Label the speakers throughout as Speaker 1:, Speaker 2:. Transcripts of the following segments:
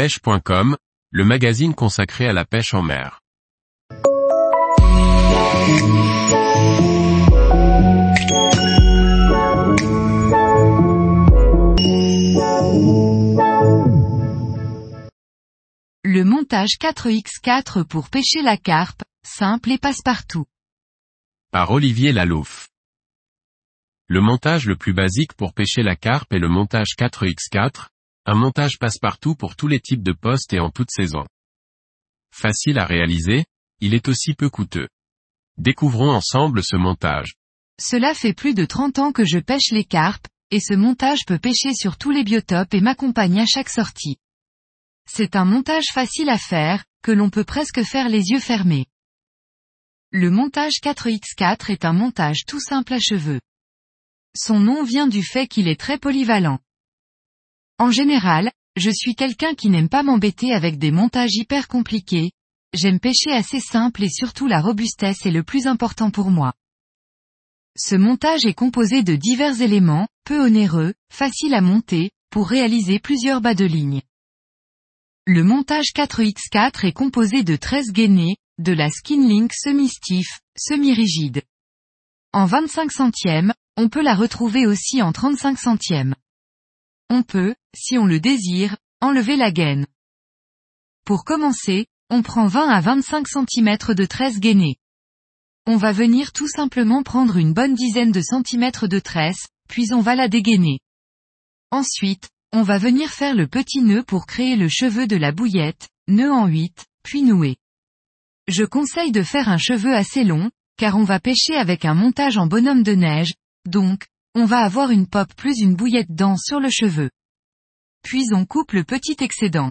Speaker 1: pêche.com, le magazine consacré à la pêche en mer.
Speaker 2: Le montage 4x4 pour pêcher la carpe, simple et passe-partout.
Speaker 1: Par Olivier Lalouf. Le montage le plus basique pour pêcher la carpe est le montage 4x4, un montage passe-partout pour tous les types de postes et en toute saison. Facile à réaliser, il est aussi peu coûteux. Découvrons ensemble ce montage.
Speaker 2: Cela fait plus de 30 ans que je pêche les carpes, et ce montage peut pêcher sur tous les biotopes et m'accompagne à chaque sortie. C'est un montage facile à faire, que l'on peut presque faire les yeux fermés. Le montage 4x4 est un montage tout simple à cheveux. Son nom vient du fait qu'il est très polyvalent. En général, je suis quelqu'un qui n'aime pas m'embêter avec des montages hyper compliqués, j'aime pêcher assez simple et surtout la robustesse est le plus important pour moi. Ce montage est composé de divers éléments, peu onéreux, faciles à monter, pour réaliser plusieurs bas de ligne. Le montage 4x4 est composé de 13 gainés, de la Skinlink semi-stiff, semi-rigide. En 25 centièmes, on peut la retrouver aussi en 35 centièmes. On peut, si on le désire, enlever la gaine. Pour commencer, on prend 20 à 25 cm de tresse gainée. On va venir tout simplement prendre une bonne dizaine de centimètres de tresse, puis on va la dégainer. Ensuite, on va venir faire le petit nœud pour créer le cheveu de la bouillette, nœud en 8, puis nouer. Je conseille de faire un cheveu assez long, car on va pêcher avec un montage en bonhomme de neige, donc, on va avoir une pop plus une bouillette dense sur le cheveu. Puis on coupe le petit excédent.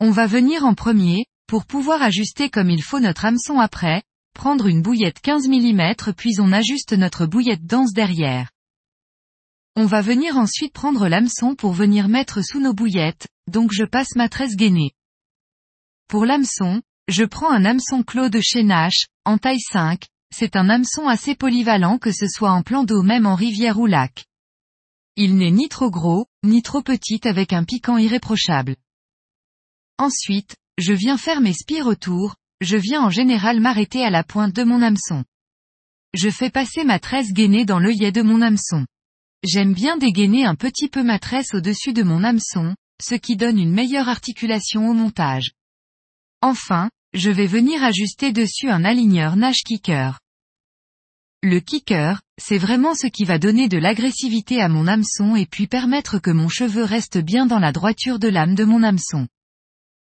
Speaker 2: On va venir en premier, pour pouvoir ajuster comme il faut notre hameçon après, prendre une bouillette 15 mm puis on ajuste notre bouillette dense derrière. On va venir ensuite prendre l'hameçon pour venir mettre sous nos bouillettes, donc je passe ma tresse gainée. Pour l'hameçon, je prends un hameçon clos de chez Nash, en taille 5, c'est un hameçon assez polyvalent que ce soit en plan d'eau même en rivière ou lac. Il n'est ni trop gros, ni trop petit avec un piquant irréprochable. Ensuite, je viens faire mes spires autour, je viens en général m'arrêter à la pointe de mon hameçon. Je fais passer ma tresse gainée dans l'œillet de mon hameçon. J'aime bien dégainer un petit peu ma tresse au-dessus de mon hameçon, ce qui donne une meilleure articulation au montage. Enfin, je vais venir ajuster dessus un aligneur Nash Kicker. Le kicker, c'est vraiment ce qui va donner de l'agressivité à mon hameçon et puis permettre que mon cheveu reste bien dans la droiture de lame de mon hameçon.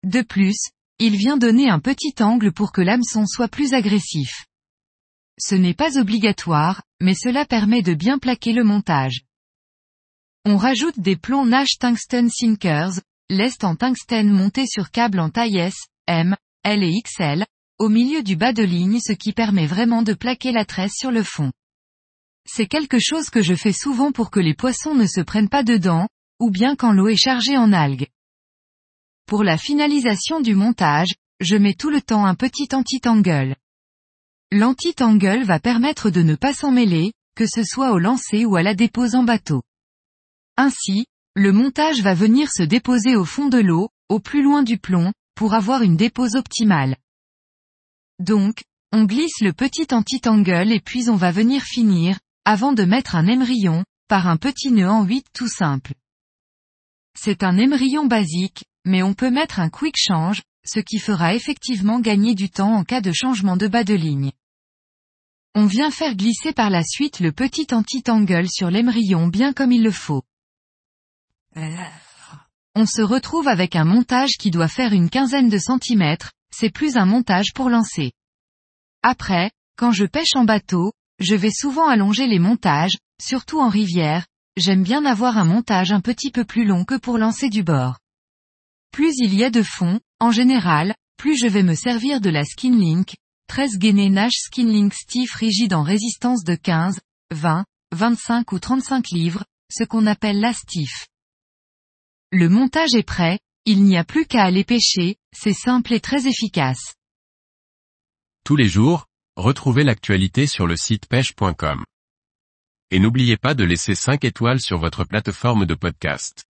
Speaker 2: De plus, il vient donner un petit angle pour que l'hameçon soit plus agressif. Ce n'est pas obligatoire, mais cela permet de bien plaquer le montage. On rajoute des plombs Nash Tungsten Sinkers, lest en tungstène monté sur câble en taille S, M, L et XL, au milieu du bas de ligne ce qui permet vraiment de plaquer la tresse sur le fond. C'est quelque chose que je fais souvent pour que les poissons ne se prennent pas dedans, ou bien quand l'eau est chargée en algues. Pour la finalisation du montage, je mets tout le temps un petit anti-tangle. L'anti-tangle va permettre de ne pas s'en mêler, que ce soit au lancer ou à la dépose en bateau. Ainsi, le montage va venir se déposer au fond de l'eau, au plus loin du plomb, pour avoir une dépose optimale. Donc, on glisse le petit anti-tangle et puis on va venir finir, avant de mettre un émerillon, par un petit nœud en 8 tout simple. C'est un émerillon basique, mais on peut mettre un quick change, ce qui fera effectivement gagner du temps en cas de changement de bas de ligne. On vient faire glisser par la suite le petit anti-tangle sur l'émerillon bien comme il le faut. On se retrouve avec un montage qui doit faire une quinzaine de centimètres, c'est plus un montage pour lancer. Après, quand je pêche en bateau, je vais souvent allonger les montages, surtout en rivière, j'aime bien avoir un montage un petit peu plus long que pour lancer du bord. Plus il y a de fond, en général, plus je vais me servir de la Skinlink, 13 gainés Nash Skinlink Stiff rigide en résistance de 15, 20, 25 ou 35 livres, ce qu'on appelle la stiff. Le montage est prêt, il n'y a plus qu'à aller pêcher, c'est simple et très efficace.
Speaker 1: Tous les jours, retrouvez l'actualité sur le site pêche.com. Et n'oubliez pas de laisser 5 étoiles sur votre plateforme de podcast.